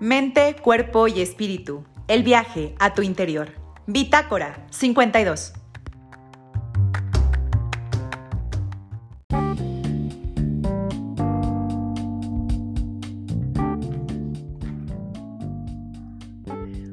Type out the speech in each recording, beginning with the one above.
Mente, cuerpo y espíritu. El viaje a tu interior. Bitácora 52.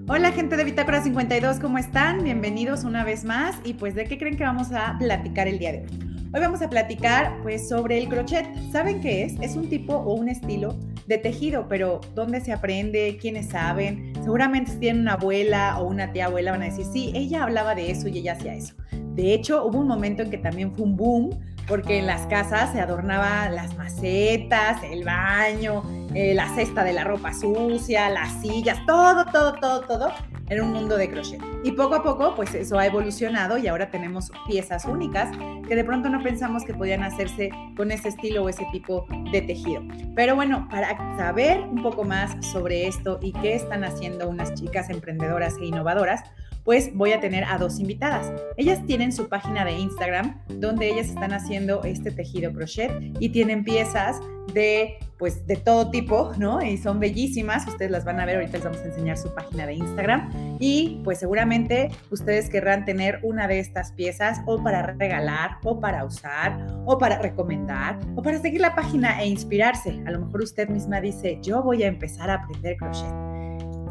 Hola gente de Bitácora 52, ¿cómo están? Bienvenidos una vez más y pues de qué creen que vamos a platicar el día de hoy. Hoy vamos a platicar pues sobre el crochet. ¿Saben qué es? Es un tipo o un estilo de tejido, pero ¿dónde se aprende? ¿Quiénes saben? Seguramente si tienen una abuela o una tía abuela van a decir, sí, ella hablaba de eso y ella hacía eso. De hecho, hubo un momento en que también fue un boom, porque en las casas se adornaban las macetas, el baño, eh, la cesta de la ropa sucia, las sillas, todo, todo, todo, todo en un mundo de crochet. Y poco a poco, pues eso ha evolucionado y ahora tenemos piezas únicas que de pronto no pensamos que podían hacerse con ese estilo o ese tipo de tejido. Pero bueno, para saber un poco más sobre esto y qué están haciendo unas chicas emprendedoras e innovadoras, pues voy a tener a dos invitadas. Ellas tienen su página de Instagram donde ellas están haciendo este tejido crochet y tienen piezas de pues de todo tipo, ¿no? Y son bellísimas, ustedes las van a ver, ahorita les vamos a enseñar su página de Instagram y pues seguramente ustedes querrán tener una de estas piezas o para regalar o para usar o para recomendar o para seguir la página e inspirarse. A lo mejor usted misma dice, yo voy a empezar a aprender crochet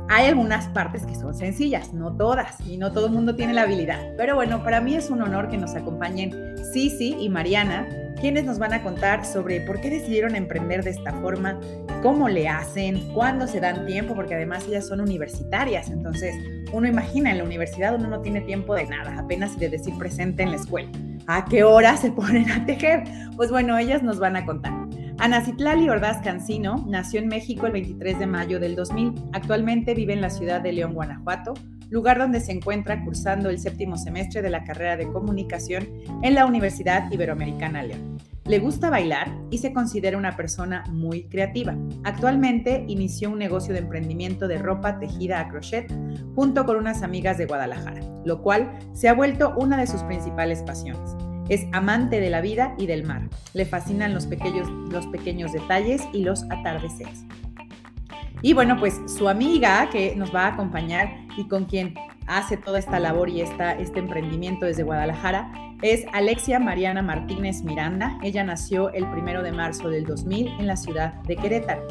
hay algunas partes que son sencillas, no todas, y no todo el mundo tiene la habilidad. Pero bueno, para mí es un honor que nos acompañen Sisi y Mariana, quienes nos van a contar sobre por qué decidieron emprender de esta forma, cómo le hacen, cuándo se dan tiempo, porque además ellas son universitarias, entonces uno imagina en la universidad uno no tiene tiempo de nada, apenas de decir presente en la escuela. ¿A qué hora se ponen a tejer? Pues bueno, ellas nos van a contar. Ana Citlali Ordaz Cancino nació en México el 23 de mayo del 2000. Actualmente vive en la ciudad de León, Guanajuato, lugar donde se encuentra cursando el séptimo semestre de la carrera de comunicación en la Universidad Iberoamericana León. Le gusta bailar y se considera una persona muy creativa. Actualmente inició un negocio de emprendimiento de ropa tejida a crochet junto con unas amigas de Guadalajara, lo cual se ha vuelto una de sus principales pasiones. Es amante de la vida y del mar. Le fascinan los pequeños, los pequeños detalles y los atardeceres. Y bueno, pues su amiga que nos va a acompañar y con quien hace toda esta labor y esta, este emprendimiento desde Guadalajara es Alexia Mariana Martínez Miranda. Ella nació el primero de marzo del 2000 en la ciudad de Querétaro.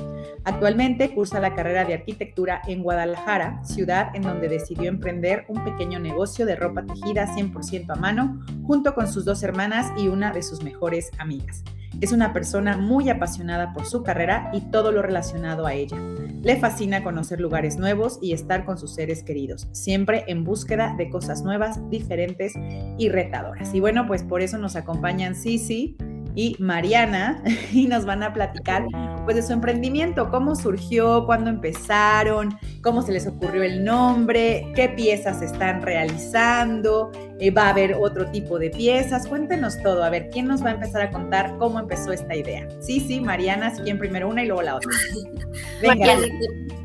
Actualmente cursa la carrera de arquitectura en Guadalajara, ciudad en donde decidió emprender un pequeño negocio de ropa tejida 100% a mano, junto con sus dos hermanas y una de sus mejores amigas. Es una persona muy apasionada por su carrera y todo lo relacionado a ella. Le fascina conocer lugares nuevos y estar con sus seres queridos, siempre en búsqueda de cosas nuevas, diferentes y retadoras. Y bueno, pues por eso nos acompañan Sisi y Mariana y nos van a platicar pues de su emprendimiento, cómo surgió, cuándo empezaron, cómo se les ocurrió el nombre, qué piezas están realizando, eh, va a haber otro tipo de piezas, cuéntenos todo, a ver, ¿quién nos va a empezar a contar cómo empezó esta idea? Sí, sí, Mariana, si quieren primero una y luego la otra. Venga.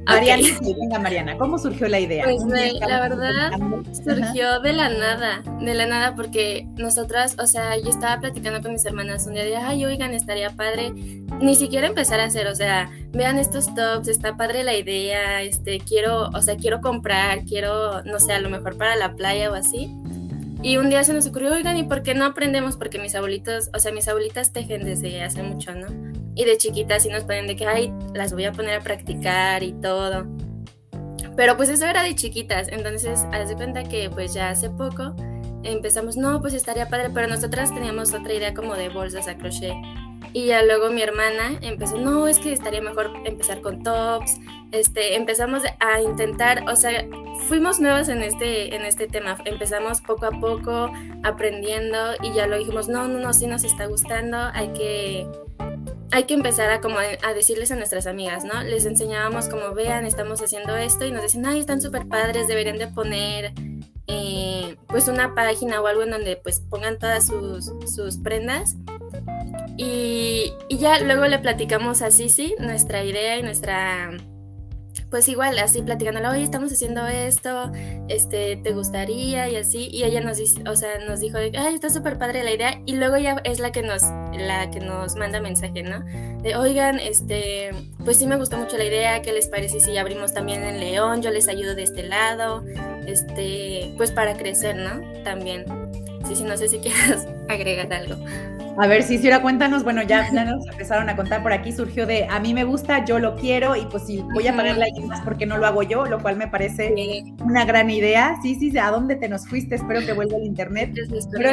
Mariana, venga Mariana, ¿cómo surgió la idea? Pues la verdad surgió de la nada, de la nada porque nosotras, o sea, yo estaba platicando con mis hermanas un día de, ay, oigan, estaría padre, ni siquiera empezar a hacer, o sea, vean estos tops, está padre la idea, este, quiero, o sea, quiero comprar, quiero, no sé, a lo mejor para la playa o así. Y un día se nos ocurrió, oigan, ¿y por qué no aprendemos? Porque mis abuelitos, o sea, mis abuelitas tejen desde hace mucho, ¿no? Y de chiquitas sí nos ponen de que, ay, las voy a poner a practicar y todo. Pero pues eso era de chiquitas, entonces haz de cuenta que pues ya hace poco empezamos, no, pues estaría padre, pero nosotras teníamos otra idea como de bolsas a crochet. Y ya luego mi hermana empezó, no, es que estaría mejor empezar con tops. Este, empezamos a intentar, o sea, fuimos nuevas en este, en este tema. Empezamos poco a poco aprendiendo y ya lo dijimos, no, no, no, sí nos está gustando, hay que hay que empezar a como a decirles a nuestras amigas, ¿no? Les enseñábamos como vean, estamos haciendo esto y nos decían, ay, están súper padres, deberían de poner eh, pues una página o algo en donde pues pongan todas sus, sus prendas. Y, ya luego le platicamos a Sisi nuestra idea y nuestra pues igual, así platicándola, oye, estamos haciendo esto, este, ¿te gustaría? Y así, y ella nos dice, o sea, nos dijo, ay, está súper padre la idea, y luego ella es la que nos, la que nos manda mensaje, ¿no? De, oigan, este, pues sí me gustó mucho la idea, ¿qué les parece si abrimos también en León? Yo les ayudo de este lado, este, pues para crecer, ¿no? También. Sí, sí, no sé si quieras agregar algo. A ver, si cuéntanos, bueno, ya, nos empezaron a contar por aquí, surgió de a mí me gusta, yo lo quiero y pues si voy a pagarle a alguien más porque no lo hago yo, lo cual me parece una gran idea. Sí, sí, ¿a dónde te nos fuiste? Espero que vuelva al internet. Pero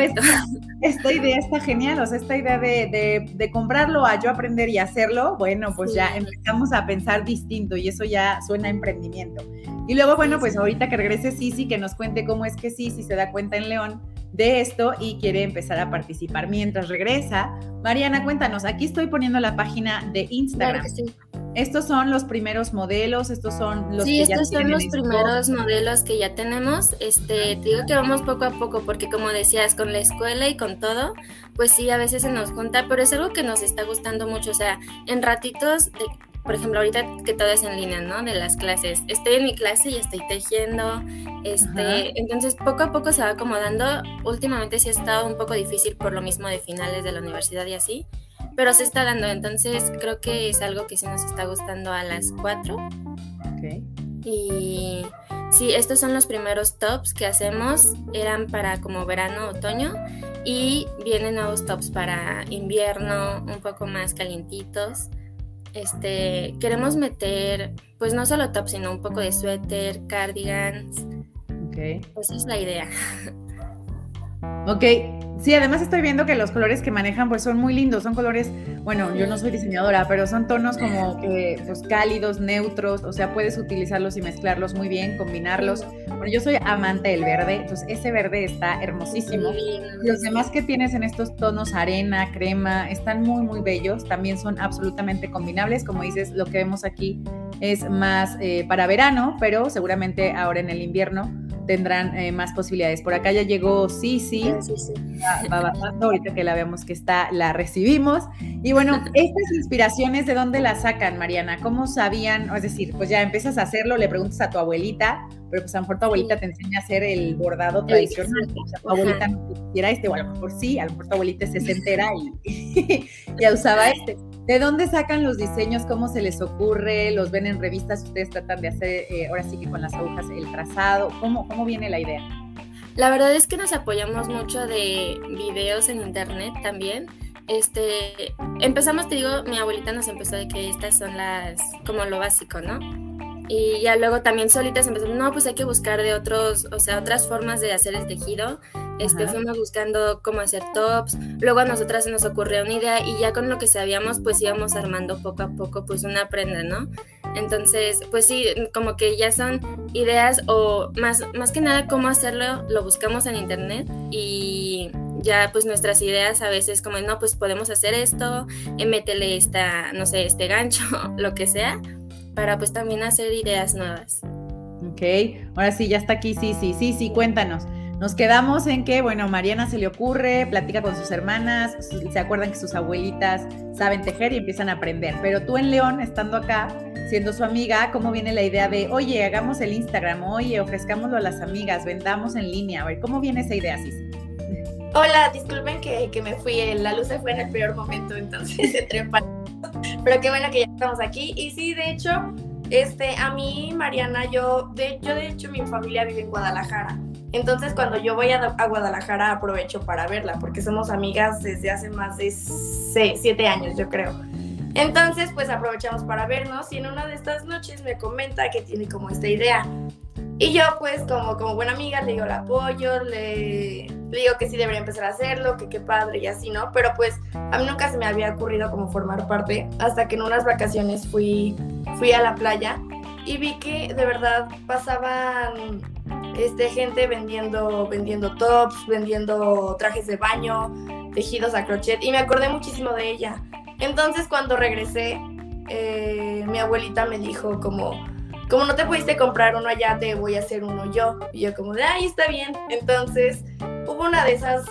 esta, idea está genial, o sea, esta idea de, de, comprarlo a yo aprender y hacerlo, bueno, pues ya empezamos a pensar distinto y eso ya suena a emprendimiento. Y luego, bueno, pues ahorita que regrese Sisi, que nos cuente cómo es que Sisi se da cuenta en León de esto y quiere empezar a participar. Mientras regresa, Mariana, cuéntanos, aquí estoy poniendo la página de Instagram. Estos son los primeros modelos, estos son los sí, estos son los primeros modelos que ya tenemos. Este, te digo que vamos poco a poco porque como decías, con la escuela y con todo, pues sí, a veces se nos junta, pero es algo que nos está gustando mucho, o sea, en ratitos de por ejemplo, ahorita que todo es en línea, ¿no? De las clases. Estoy en mi clase y estoy tejiendo. Este, entonces, poco a poco se va acomodando. Últimamente sí ha estado un poco difícil por lo mismo de finales de la universidad y así, pero se está dando. Entonces, creo que es algo que sí nos está gustando a las cuatro. Ok. Y sí, estos son los primeros tops que hacemos. Eran para como verano, otoño. Y vienen nuevos tops para invierno, un poco más calientitos este, queremos meter, pues no solo top, sino un poco de suéter, cardigans. Ok. Esa es la idea. Ok, sí, además estoy viendo que los colores que manejan pues son muy lindos, son colores, bueno, yo no soy diseñadora, pero son tonos como que pues cálidos, neutros, o sea, puedes utilizarlos y mezclarlos muy bien, combinarlos. Bueno, yo soy amante del verde, entonces ese verde está hermosísimo. Los demás que tienes en estos tonos arena, crema, están muy, muy bellos, también son absolutamente combinables, como dices, lo que vemos aquí es más eh, para verano, pero seguramente ahora en el invierno tendrán eh, más posibilidades. Por acá ya llegó Sisi, sí, sí, Va, bajando, ahorita que la vemos que está, la recibimos. Y bueno, estas inspiraciones, ¿de dónde las sacan, Mariana? ¿Cómo sabían? Es decir, pues ya empiezas a hacerlo, le preguntas a tu abuelita, pero pues a lo mejor tu abuelita te enseña a hacer el bordado tradicional. O sea, tu abuelita no quisiera este, o a lo mejor sí, a lo mejor tu abuelita se entera y ya usaba este. ¿De dónde sacan los diseños? ¿Cómo se les ocurre? ¿Los ven en revistas? ¿Ustedes tratan de hacer, eh, ahora sí que con las agujas, el trazado? ¿Cómo, ¿Cómo viene la idea? La verdad es que nos apoyamos mucho de videos en internet también. Este, empezamos, te digo, mi abuelita nos empezó de que estas son las, como lo básico, ¿no? Y ya luego también solitas empezamos, no, pues hay que buscar de otros, o sea, otras formas de hacer el tejido. Este, fuimos buscando cómo hacer tops. Luego a nosotras se nos ocurrió una idea y ya con lo que sabíamos, pues íbamos armando poco a poco, pues una prenda, ¿no? Entonces, pues sí, como que ya son ideas o más, más que nada cómo hacerlo, lo buscamos en internet y ya pues nuestras ideas a veces como, no, pues podemos hacer esto, eh, métele esta, no sé, este gancho, lo que sea para pues también hacer ideas nuevas. Ok, ahora sí, ya está aquí, sí, sí, sí, sí, cuéntanos. Nos quedamos en que, bueno, Mariana se le ocurre, platica con sus hermanas, se acuerdan que sus abuelitas saben tejer y empiezan a aprender. Pero tú en León, estando acá, siendo su amiga, ¿cómo viene la idea de, oye, hagamos el Instagram, oye, ofrezcámoslo a las amigas, vendamos en línea? A ver, ¿cómo viene esa idea, Cis? Hola, disculpen que, me fui, la luz se fue en el peor momento, entonces entré en Pero qué bueno que ya estamos aquí. Y sí, de hecho, este, a mí, Mariana, yo de, yo de hecho mi familia vive en Guadalajara. Entonces cuando yo voy a, Guadalajara aprovecho para verla, porque somos amigas desde hace más de siete años, yo creo. Entonces pues aprovechamos para vernos y en una de estas noches me comenta que tiene como esta idea. Y yo pues como, como buena amiga le digo el apoyo, le, le digo que sí debería empezar a hacerlo, que qué padre y así, ¿no? Pero pues a mí nunca se me había ocurrido como formar parte hasta que en unas vacaciones fui, fui a la playa y vi que de verdad pasaban este, gente vendiendo, vendiendo tops, vendiendo trajes de baño, tejidos a crochet y me acordé muchísimo de ella. Entonces cuando regresé, eh, mi abuelita me dijo como, como no te pudiste comprar uno allá, te voy a hacer uno yo. Y yo como de, ay, está bien. Entonces hubo una de esas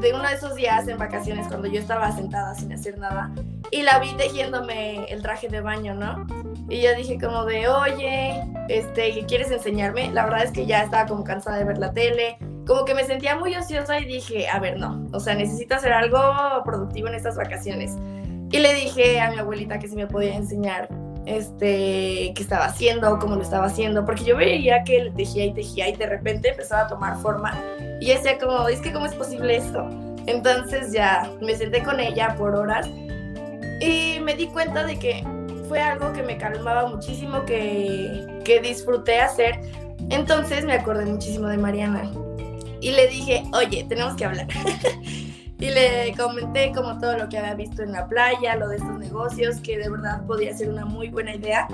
de uno de esos días en vacaciones cuando yo estaba sentada sin hacer nada y la vi tejiéndome el traje de baño, ¿no? Y yo dije como de, oye, este, ¿qué quieres enseñarme? La verdad es que ya estaba como cansada de ver la tele, como que me sentía muy ociosa y dije, a ver, no, o sea, necesito hacer algo productivo en estas vacaciones. Y le dije a mi abuelita que si me podía enseñar este, qué estaba haciendo, cómo lo estaba haciendo, porque yo veía que le tejía y tejía y de repente empezaba a tomar forma y decía como, es que cómo es posible esto. Entonces ya me senté con ella por horas y me di cuenta de que fue algo que me calmaba muchísimo, que, que disfruté hacer. Entonces me acordé muchísimo de Mariana y le dije, oye, tenemos que hablar. y le comenté como todo lo que había visto en la playa, lo de estos negocios, que de verdad podía ser una muy buena idea.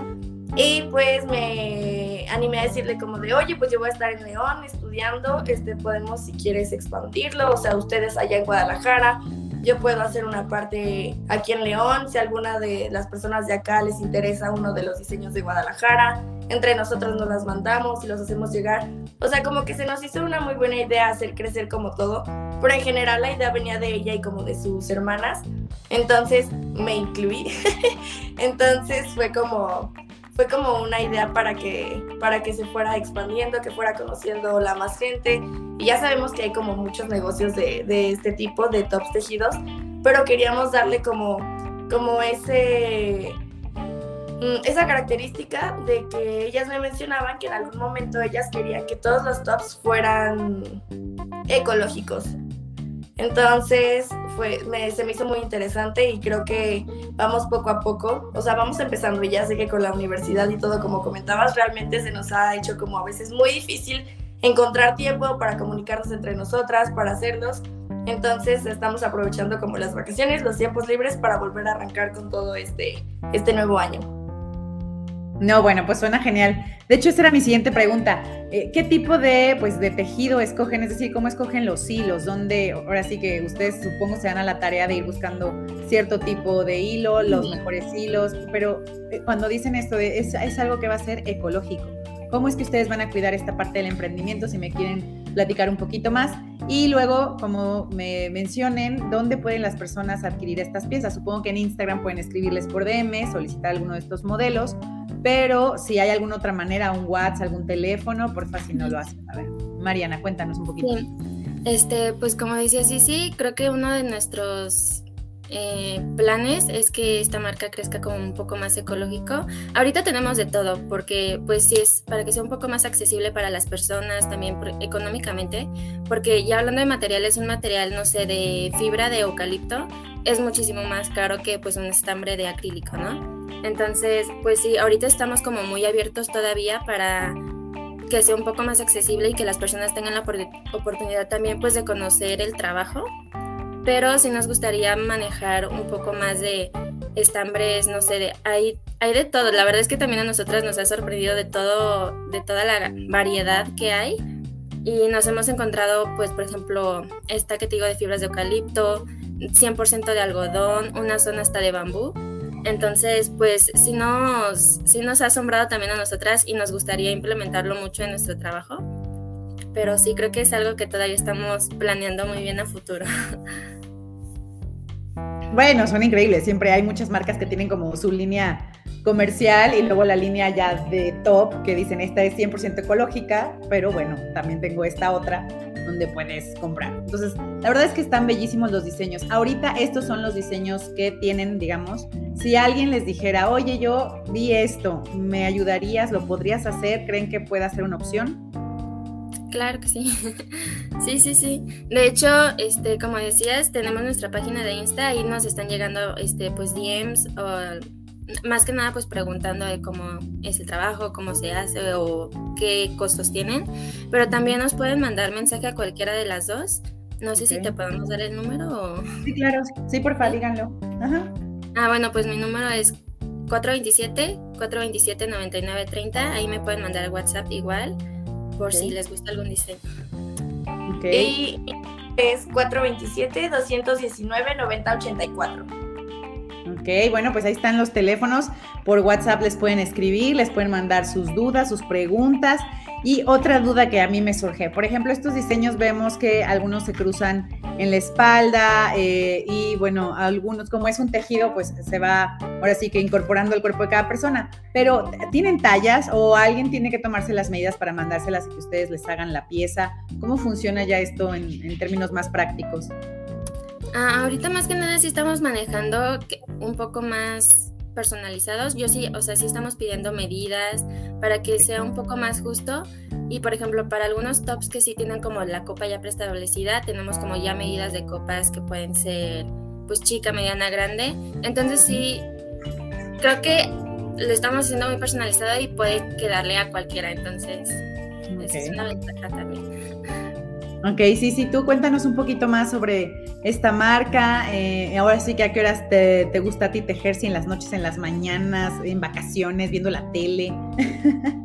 Y pues me animé a decirle como de, oye, pues yo voy a estar en León estudiando, este, podemos si quieres expandirlo, o sea, ustedes allá en Guadalajara, yo puedo hacer una parte aquí en León, si alguna de las personas de acá les interesa uno de los diseños de Guadalajara, entre nosotros nos las mandamos y los hacemos llegar. O sea, como que se nos hizo una muy buena idea hacer crecer como todo, pero en general la idea venía de ella y como de sus hermanas, entonces me incluí. entonces fue como fue como una idea para que, para que se fuera expandiendo, que fuera conociendo la más gente. Y ya sabemos que hay como muchos negocios de, de este tipo, de tops tejidos, pero queríamos darle como, como ese, mm, esa característica de que ellas me mencionaban que en algún momento ellas querían que todos los tops fueran ecológicos. Entonces, fue, se me hizo muy interesante y creo que vamos poco a poco, o sea, vamos empezando y ya sé que con la universidad y todo, como comentabas, realmente se nos ha hecho como a veces muy difícil encontrar tiempo para comunicarnos entre nosotras, para hacerlos. Entonces estamos aprovechando como las vacaciones, los tiempos libres para volver a arrancar con todo este, este nuevo año. No, bueno, pues suena genial. De hecho, esa era mi siguiente pregunta. Eh, ¿Qué tipo de, pues, de tejido escogen? Es decir, ¿cómo escogen los hilos? ¿Dónde, ahora sí que ustedes supongo se dan a la tarea de ir buscando cierto tipo de hilo, los mejores hilos, pero eh, cuando dicen esto, es, es algo que va a ser ecológico. ¿Cómo es que ustedes van a cuidar esta parte del emprendimiento? Si me quieren platicar un poquito más. Y luego, como me mencionen, ¿dónde pueden las personas adquirir estas piezas? Supongo que en Instagram pueden escribirles por DM, solicitar alguno de estos modelos pero si hay alguna otra manera, un WhatsApp, algún teléfono, por si no lo hacen. A ver, Mariana, cuéntanos un poquito. Este, pues como decía sí, sí, creo que uno de nuestros eh, planes es que esta marca crezca como un poco más ecológico. Ahorita tenemos de todo, porque pues sí es para que sea un poco más accesible para las personas, también económicamente, porque ya hablando de materiales, un material, no sé, de fibra de eucalipto es muchísimo más caro que pues un estambre de acrílico, ¿no? Entonces, pues sí, ahorita estamos como muy abiertos todavía para que sea un poco más accesible y que las personas tengan la oportunidad también pues de conocer el trabajo. Pero sí nos gustaría manejar un poco más de estambres, no sé, hay, hay de todo. La verdad es que también a nosotras nos ha sorprendido de todo, de toda la variedad que hay. Y nos hemos encontrado, pues, por ejemplo, esta que te digo de fibras de eucalipto, 100% de algodón, una zona hasta de bambú. Entonces, pues sí nos, sí nos ha asombrado también a nosotras y nos gustaría implementarlo mucho en nuestro trabajo. Pero sí creo que es algo que todavía estamos planeando muy bien a futuro. Bueno, son increíbles. Siempre hay muchas marcas que tienen como su línea comercial y luego la línea ya de top que dicen esta es 100% ecológica, pero bueno, también tengo esta otra donde puedes comprar. Entonces, la verdad es que están bellísimos los diseños. Ahorita estos son los diseños que tienen, digamos, si alguien les dijera, oye, yo vi esto, ¿me ayudarías? ¿Lo podrías hacer? ¿Creen que pueda ser una opción? Claro que sí. sí, sí, sí. De hecho, este, como decías, tenemos nuestra página de Insta y nos están llegando este, pues DMs o más que nada pues preguntando de cómo es el trabajo, cómo se hace o qué costos tienen. Pero también nos pueden mandar mensaje a cualquiera de las dos. No sé si te podemos dar el número o... Sí, claro. Sí, por favor, díganlo. Ajá. Ah, bueno, pues mi número es 427-427-9930. Ahí me pueden mandar WhatsApp igual, por si les gusta algún diseño. Y es 427-219-9084. Ok, bueno, pues ahí están los teléfonos. Por WhatsApp les pueden escribir, les pueden mandar sus dudas, sus preguntas. Y otra duda que a mí me surge, por ejemplo, estos diseños vemos que algunos se cruzan en la espalda eh, y bueno, algunos, como es un tejido, pues se va ahora sí que incorporando el cuerpo de cada persona. Pero ¿tienen tallas o alguien tiene que tomarse las medidas para mandárselas y que ustedes les hagan la pieza? ¿Cómo funciona ya esto en, en términos más prácticos? Ah, ahorita más que nada sí estamos manejando un poco más personalizados. Yo sí, o sea, sí estamos pidiendo medidas para que sea un poco más justo. Y por ejemplo, para algunos tops que sí tienen como la copa ya preestablecida, tenemos como ya medidas de copas que pueden ser pues chica, mediana, grande. Entonces sí, creo que lo estamos haciendo muy personalizado y puede quedarle a cualquiera. Entonces, es una ventaja también. Ok, sí, sí, tú cuéntanos un poquito más sobre esta marca. Eh, ahora sí que a qué horas te, gusta a ti tejer, si en las noches, en las mañanas, en vacaciones, viendo la tele.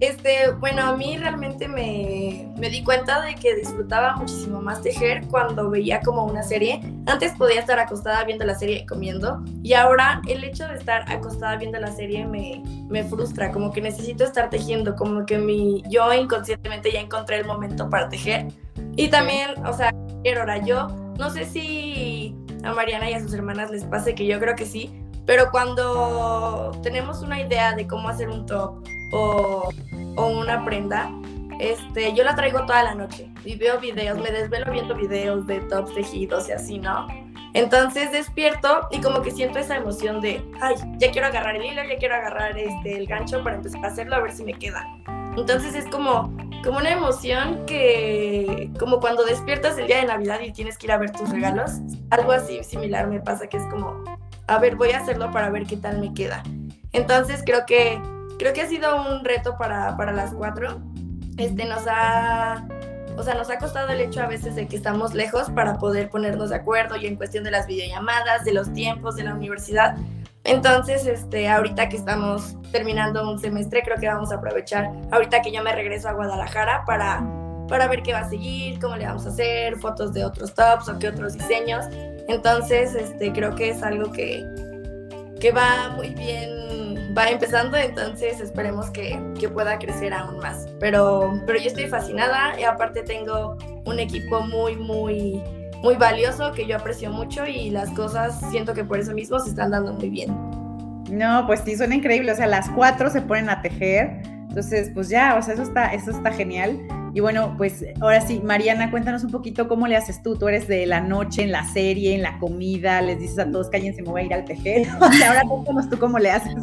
Este, bueno, a mí realmente me, me, di cuenta de que disfrutaba muchísimo más tejer cuando veía como una serie. Antes podía estar acostada viendo la serie comiendo y ahora el hecho de estar acostada viendo la serie me, me frustra, como que necesito estar tejiendo, como que mi, yo inconscientemente ya encontré el momento para tejer. Y también, o sea, quiero hora, yo no sé si a Mariana y a sus hermanas les pase que yo creo que sí, pero cuando tenemos una idea de cómo hacer un top o, una prenda, este, yo la traigo toda la noche y veo videos, me desvelo viendo videos de tops tejidos y así, ¿no? Entonces despierto y como que siento esa emoción de, ay, ya quiero agarrar el hilo, ya quiero agarrar este, el gancho para empezar a hacerlo a ver si me queda. Entonces es como, como una emoción que, como cuando despiertas el día de Navidad y tienes que ir a ver tus regalos, algo así similar me pasa, que es como, a ver, voy a hacerlo para ver qué tal me queda. Entonces creo que, creo que ha sido un reto para, para las cuatro. Este nos ha, o sea, nos ha costado el hecho a veces de que estamos lejos para poder ponernos de acuerdo y en cuestión de las videollamadas, de los tiempos, de la universidad. Entonces, este, ahorita que estamos terminando un semestre, creo que vamos a aprovechar, ahorita que yo me regreso a Guadalajara para, para ver qué va a seguir, cómo le vamos a hacer, fotos de otros tops o qué otros diseños. Entonces, este, creo que es algo que, que va muy bien, va empezando, entonces esperemos que, que, pueda crecer aún más. Pero, pero yo estoy fascinada y aparte tengo un equipo muy, muy, muy valioso que yo aprecio mucho y las cosas siento que por eso mismo se están dando muy bien. No, pues sí, suena increíble. O sea, las cuatro se ponen a tejer. Entonces, pues ya, o sea, eso está, eso está genial. Y bueno, pues ahora sí, Mariana, cuéntanos un poquito cómo le haces tú. Tú eres de la noche, en la serie, en la comida, les dices a todos, cállense, me voy a ir al tejer. O sea, ahora cuéntanos tú cómo le haces.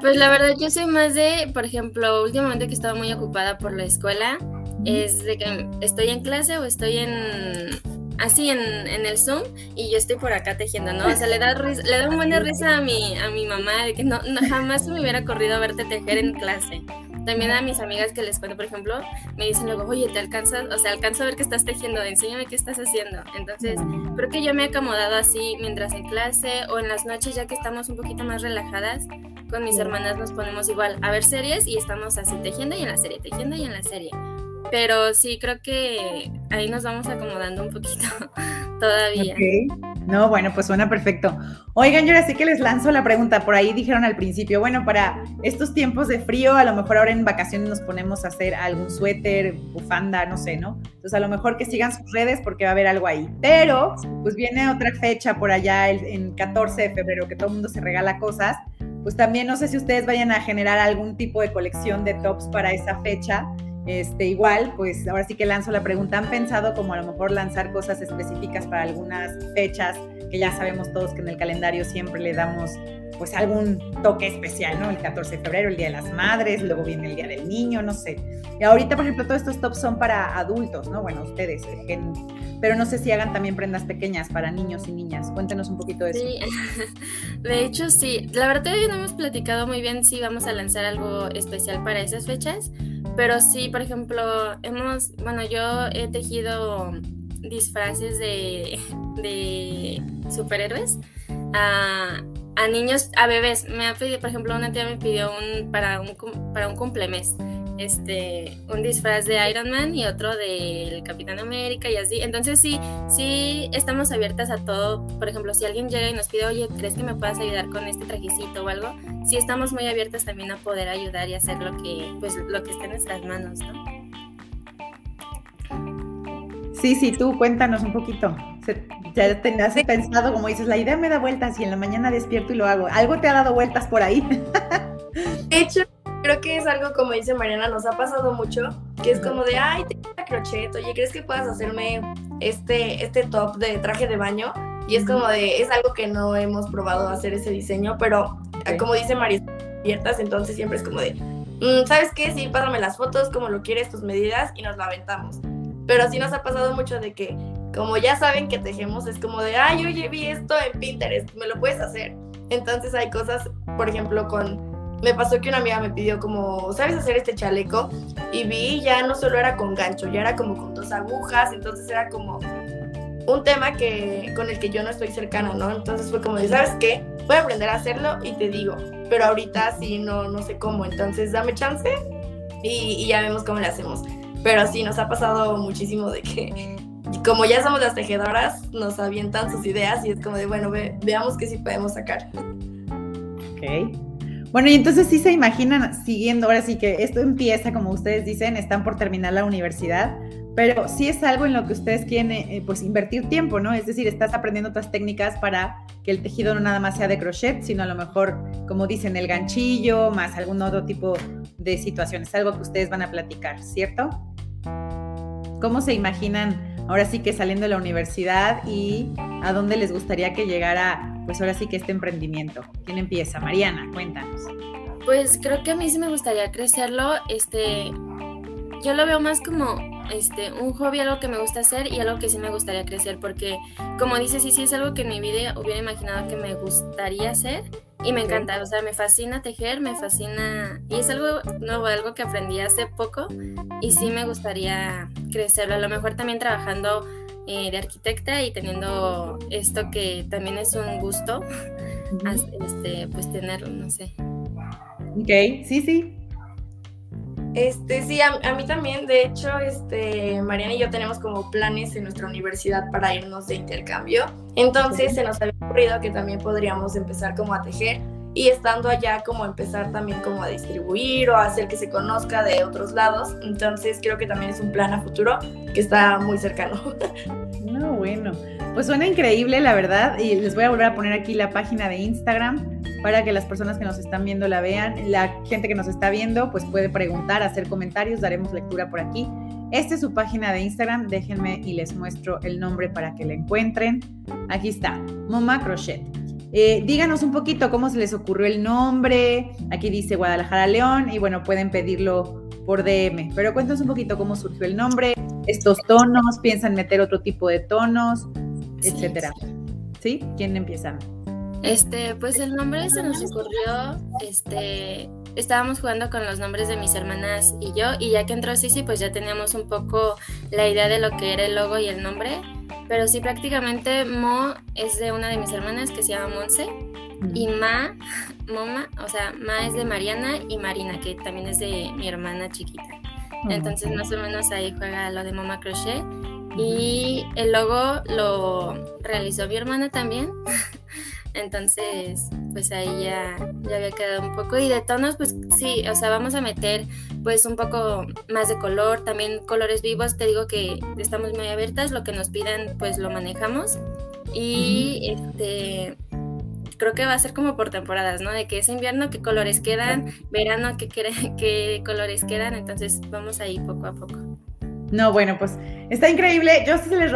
Pues la verdad, yo soy más de, por ejemplo, últimamente que estaba muy ocupada por la escuela, es de que estoy en clase o estoy en así en, en, el Zoom y yo estoy por acá tejiendo, ¿no? O sea, le da, le da una buena risa a mi, a mi mamá de que no, no jamás me hubiera corrido a verte tejer en clase. También a mis amigas que les cuento, por ejemplo, me dicen luego, oye, te alcanzas, o sea, alcanzo a ver que estás tejiendo, enséñame qué estás haciendo. Entonces, creo que yo me he acomodado así mientras en clase o en las noches, ya que estamos un poquito más relajadas, con mis hermanas nos ponemos igual a ver series y estamos así tejiendo y en la serie, tejiendo y en la serie. Pero sí, creo que ahí nos vamos acomodando un poquito todavía. No, bueno, pues suena perfecto. Oigan, yo ahora sí que les lanzo la pregunta. Por ahí dijeron al principio, bueno, para estos tiempos de frío, a lo mejor ahora en vacaciones nos ponemos a hacer algún suéter, bufanda, no sé, ¿no? Entonces a lo mejor que sigan sus redes porque va a haber algo ahí. Pero, pues viene otra fecha por allá, el, en 14 de febrero, que todo el mundo se regala cosas. Pues también no sé si ustedes vayan a generar algún tipo de colección de tops para esa fecha. Este, igual, pues ahora sí que lanzo la pregunta, ¿han pensado como a lo mejor lanzar cosas específicas para algunas fechas que ya sabemos todos que en el calendario siempre le damos pues algún toque especial, ¿no? El 14 de febrero, el Día de las Madres, luego viene el Día del Niño, no sé. Y ahorita, por ejemplo, todos estos tops son para adultos, ¿no? Bueno, ustedes, pero no sé si hagan también prendas pequeñas para niños y niñas. Cuéntenos un poquito de eso. Sí, de hecho sí. La verdad todavía no hemos platicado muy bien si vamos a lanzar algo especial para esas fechas, pero sí, por ejemplo, hemos, bueno, yo he tejido disfraces de, de superhéroes a, a, niños, a bebés. Me ha pedido, por ejemplo, una tía me pidió un para un, para un cumplemes. este, un disfraz de Iron Man y otro del Capitán América y así. Entonces sí, sí estamos abiertas a todo. Por ejemplo, si alguien llega y nos pide, oye, ¿crees que me puedas ayudar con este trajecito o algo? Sí estamos muy abiertas también a poder ayudar y hacer lo que, pues, lo que esté en nuestras manos, ¿no? Sí, sí, tú cuéntanos un poquito. ya te has pensado, como dices, la idea me da vueltas y en la mañana despierto y lo hago. ¿Algo te ha dado vueltas por ahí? De hecho, creo que es algo como dice Mariana, nos ha pasado mucho, que es como de, ay, te crochet, oye, ¿crees que puedas hacerme este, este top de traje de baño? Y es como de, es algo que no hemos probado hacer ese diseño, pero como dice María, abiertas, entonces siempre es como de, mm, ¿sabes qué? Sí, pásame las fotos, como lo quieres, tus medidas, y nos la aventamos. Pero sí nos ha pasado mucho de que, como ya saben que tejemos, es como de, ay, oye, vi esto en Pinterest, me lo puedes hacer. Entonces hay cosas, por ejemplo, con me pasó que una amiga me pidió como, ¿sabes hacer este chaleco? Y vi, ya no solo era con gancho, ya era como con dos agujas, entonces era como un tema que, con el que yo no estoy cercana, ¿no? Entonces fue como de, ¿sabes qué? Voy a aprender a hacerlo y te digo, pero ahorita sí no, no sé cómo, entonces dame chance y, y ya vemos cómo le hacemos. Pero sí, nos ha pasado muchísimo de que como ya somos las tejedoras, nos avientan sus ideas y es como de, bueno, veamos qué sí podemos sacar. Ok. Bueno, y entonces sí se imaginan siguiendo, ahora sí que esto empieza, como ustedes dicen, están por terminar la universidad, pero sí es algo en lo que ustedes quieren eh, pues invertir tiempo, ¿no? Es decir, estás aprendiendo otras técnicas para que el tejido no nada más sea de crochet, sino a lo mejor, como dicen, el ganchillo, más algún otro tipo de situaciones, algo que ustedes van a platicar, ¿cierto? ¿Cómo se imaginan ahora sí que saliendo de la universidad y a dónde les gustaría que llegara, pues ahora sí que este emprendimiento? ¿Quién empieza? Mariana, cuéntanos. Pues creo que a mí sí me gustaría crecerlo, este, yo lo veo más como este, un hobby, algo que me gusta hacer y algo que sí me gustaría crecer, porque como dices, sí, sí es algo que en mi vida hubiera imaginado que me gustaría hacer y me encanta, o sea, me fascina tejer, me fascina, y es algo nuevo, algo que aprendí hace poco y sí me gustaría crecerlo, a lo mejor también trabajando eh, de arquitecta y teniendo esto que también es un gusto, este, pues tenerlo, no sé. Ok, sí, sí, este, sí, a, mí también, de hecho, este, Mariana y yo tenemos como planes en nuestra universidad para irnos de intercambio. Entonces se nos había ocurrido que también podríamos empezar como a tejer y estando allá como empezar también como a distribuir o a hacer que se conozca de otros lados. Entonces creo que también es un plan a futuro que está muy cercano. No, bueno, pues suena increíble la verdad y les voy a volver a poner aquí la página de Instagram para que las personas que nos están viendo la vean. La gente que nos está viendo pues puede preguntar, hacer comentarios, daremos lectura por aquí. Esta es su página de Instagram, déjenme y les muestro el nombre para que la encuentren. Aquí está, Moma Crochet. Eh, díganos un poquito cómo se les ocurrió el nombre. Aquí dice Guadalajara León y bueno, pueden pedirlo por DM. Pero cuéntanos un poquito cómo surgió el nombre, estos tonos, piensan meter otro tipo de tonos, etcétera. ¿Sí? ¿Quién empieza? Este, pues el nombre se nos ocurrió, este, estábamos jugando con los nombres de mis hermanas y yo, y ya que entró Sisi, pues ya teníamos un poco la idea de lo que era el logo y el nombre, pero sí prácticamente Mo es de una de mis hermanas que se llama Monse, y Ma, Moma, o sea, Ma es de Mariana y Marina, que también es de mi hermana chiquita. Entonces más o menos ahí juega lo de Moma Crochet. Y el logo lo realizó mi hermana también. Entonces, pues ahí ya, ya había quedado un poco. Y de tonos, pues sí, o sea, vamos a meter pues un poco más de color, también colores vivos. Te digo que estamos muy abiertas, lo que nos pidan, pues lo manejamos. Y este creo que va a ser como por temporadas, ¿no? De que es invierno, qué colores quedan, verano, qué, qué colores quedan, entonces vamos ahí poco a poco. No, bueno, pues está increíble. Yo sí se, les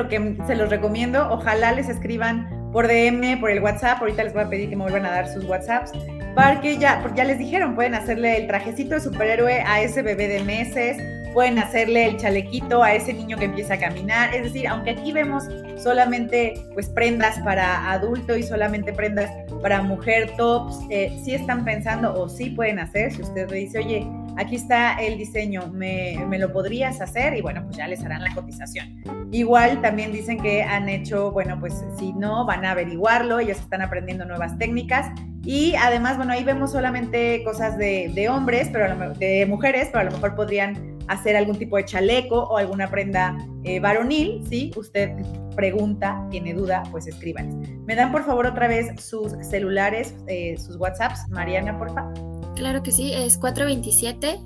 se los recomiendo. Ojalá les escriban por DM, por el WhatsApp. Ahorita les voy a pedir que me vuelvan a dar sus WhatsApps. Para que ya, porque ya les dijeron, pueden hacerle el trajecito de superhéroe a ese bebé de meses, pueden hacerle el chalequito a ese niño que empieza a caminar. Es decir, aunque aquí vemos solamente pues prendas para adulto y solamente prendas para mujer, tops, eh, sí están pensando o sí pueden hacer. Si usted le dice, oye, aquí está el diseño, ¿me, ¿me, lo podrías hacer? Y bueno, pues ya les harán la cotización. Igual también dicen que han hecho, bueno, pues si no, van a averiguarlo, ellos están aprendiendo nuevas técnicas. Y además, bueno, ahí vemos solamente cosas de, hombres, pero de mujeres, pero a lo mejor podrían hacer algún tipo de chaleco o alguna prenda eh, varonil, ¿sí? Usted pregunta, tiene duda, pues escríbanles. ¿Me dan por favor otra vez sus celulares, eh, sus WhatsApps? Mariana, por favor. Claro que sí, es 427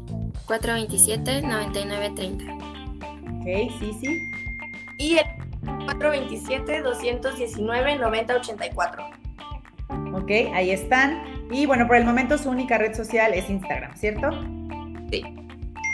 427 9930. Ok, sí, sí. Y el 427 219 9084. Ok, ahí están. Y bueno, por el momento su única red social es Instagram, ¿cierto? Sí.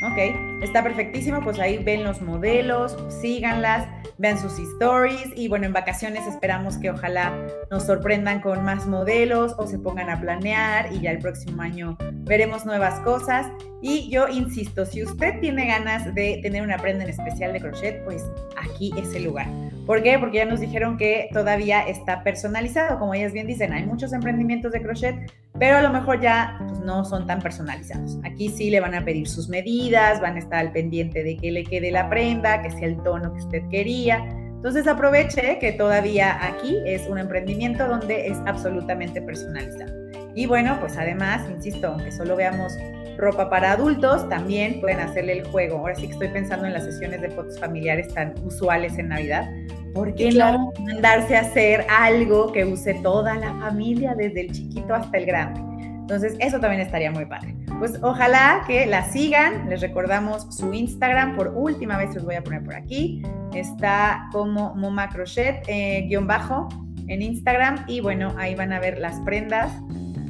Ok, está perfectísimo, pues ahí ven los modelos, síganlas, vean sus stories y bueno, en vacaciones esperamos que ojalá nos sorprendan con más modelos o se pongan a planear y ya el próximo año veremos nuevas cosas. Y yo insisto, si usted tiene ganas de tener una prenda en especial de crochet, pues aquí es el lugar. ¿Por qué? Porque ya nos dijeron que todavía está personalizado, como ellas bien dicen, hay muchos emprendimientos de crochet, pero a lo mejor ya pues, no son tan personalizados. Aquí sí le van a pedir sus medidas, van a estar al pendiente de que le quede la prenda, que sea el tono que usted quería. Entonces aproveche que todavía aquí es un emprendimiento donde es absolutamente personalizado. Y bueno, pues además, insisto, aunque solo veamos ropa para adultos, también pueden hacerle el juego. Ahora sí que estoy pensando en las sesiones de fotos familiares tan usuales en Navidad. ¿Por qué no mandarse a hacer algo que use toda la familia, desde el chiquito hasta el grande? Entonces, eso también estaría muy padre. Pues ojalá que la sigan. Les recordamos su Instagram. Por última vez los voy a poner por aquí. Está como Moma Crochet, eh, guion bajo, en Instagram. Y bueno, ahí van a ver las prendas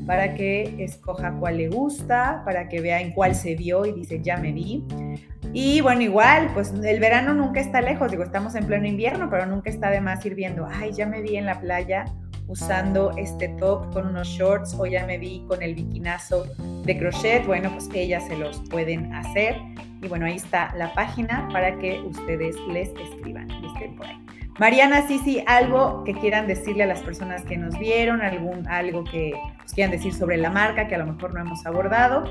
para que escoja cuál le gusta, para que vea en cuál se vio y dice, ya me vi. Y bueno, igual, pues el verano nunca está lejos, digo, estamos en pleno invierno, pero nunca está de más ir viendo, ay, ya me vi en la playa usando este top con unos shorts o ya me vi con el bikinazo de crochet, bueno, pues ellas se los pueden hacer. Y bueno, ahí está la página para que ustedes les escriban y estén por ahí. Mariana, sí, sí, algo que quieran decirle a las personas que nos vieron, algún, algo que pues, quieran decir sobre la marca que a lo mejor no hemos abordado.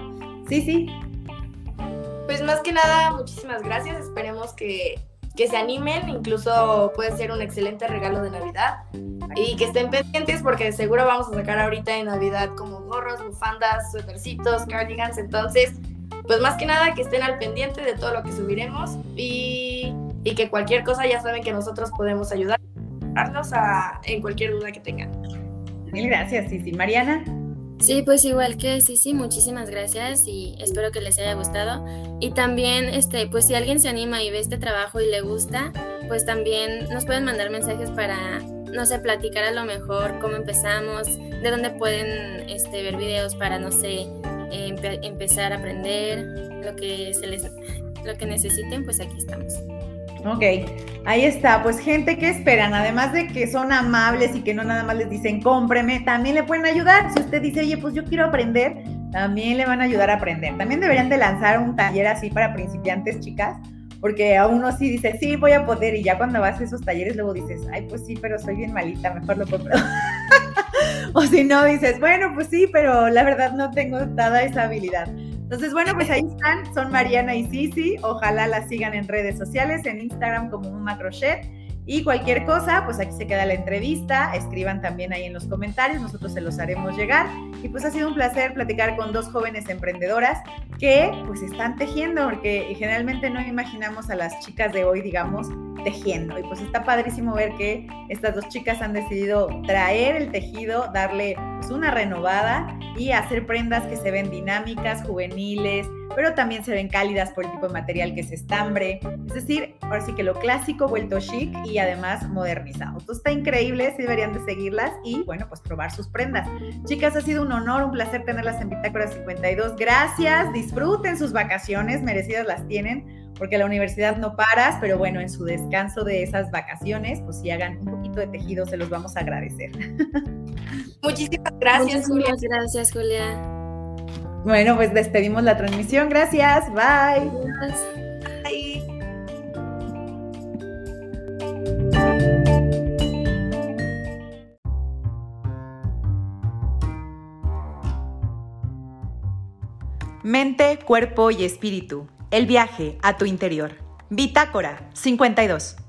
Sí, sí. Pues más que nada, muchísimas gracias. Esperemos que, que se animen, incluso puede ser un excelente regalo de Navidad. Y que estén pendientes porque seguro vamos a sacar ahorita en Navidad como gorros, bufandas, suétercitos, cardigans. Entonces, pues más que nada que estén al pendiente de todo lo que subiremos y y que cualquier cosa ya saben que nosotros podemos ayudarlos a, en cualquier duda que tengan. Mil gracias, Sisi. Mariana. Sí, pues igual que sí, sí, muchísimas gracias y espero que les haya gustado. Y también, este, pues si alguien se anima y ve este trabajo y le gusta, pues también nos pueden mandar mensajes para, no sé, platicar a lo mejor cómo empezamos, de dónde pueden este, ver videos para, no sé, empezar a aprender lo que se les, lo que necesiten, pues aquí estamos. Ok, ahí está. Pues gente, ¿qué esperan? Además de que son amables y que no nada más les dicen cómpreme, también le pueden ayudar. Si usted dice, oye, pues yo quiero aprender, también le van a ayudar a aprender. También deberían de lanzar un taller así para principiantes, chicas, porque a uno sí dice, sí, voy a poder, y ya cuando vas a esos talleres luego dices, ay, pues sí, pero soy bien malita, mejor lo compro. o si no, dices, bueno, pues sí, pero la verdad no tengo toda esa habilidad. Entonces, bueno, pues ahí están, son Mariana y Sisi. Ojalá las sigan en redes sociales, en Instagram como un macrochet. Y cualquier cosa, pues aquí se queda la entrevista. Escriban también ahí en los comentarios, nosotros se los haremos llegar. Y pues ha sido un placer platicar con dos jóvenes emprendedoras que pues están tejiendo, porque generalmente no imaginamos a las chicas de hoy, digamos, tejiendo. Y pues está padrísimo ver que estas dos chicas han decidido traer el tejido, darle pues, una renovada y hacer prendas que se ven dinámicas, juveniles, pero también se ven cálidas por el tipo de material que es estambre. Es decir, ahora sí que lo clásico vuelto chic y además modernizado. Esto está increíble, sí deberían de seguirlas y bueno, pues probar sus prendas. Chicas, ha sido un honor, un placer tenerlas en Bitácora 52. Gracias, disfruten sus vacaciones, merecidas las tienen porque la universidad no paras, pero bueno, en su descanso de esas vacaciones, pues si hagan un poquito de tejido, se los vamos a agradecer. Muchísimas gracias, Muchísimas gracias, Julia. Bueno, pues despedimos la transmisión. Gracias. Bye. Bye. Mente, cuerpo y espíritu el viaje a tu interior. Bitácora 52.